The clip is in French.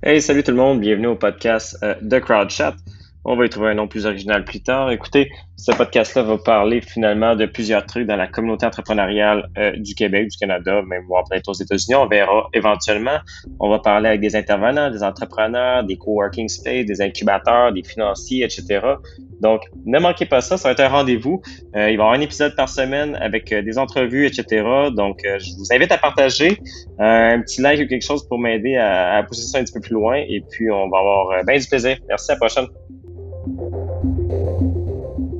Hey, salut tout le monde, bienvenue au podcast euh, de CrowdChat. On va y trouver un nom plus original plus tard. Écoutez, ce podcast-là va parler finalement de plusieurs trucs dans la communauté entrepreneuriale euh, du Québec, du Canada, même voire peut-être aux États-Unis. On verra éventuellement. On va parler avec des intervenants, des entrepreneurs, des coworking spaces, des incubateurs, des financiers, etc. Donc, ne manquez pas ça, ça va être un rendez-vous. Euh, il va y avoir un épisode par semaine avec euh, des entrevues, etc. Donc, je vous invite à partager un petit like ou quelque chose pour m'aider à, à, pousser ça un petit peu plus loin. Et puis, on va avoir bien du plaisir. Merci, à la prochaine. Thank you.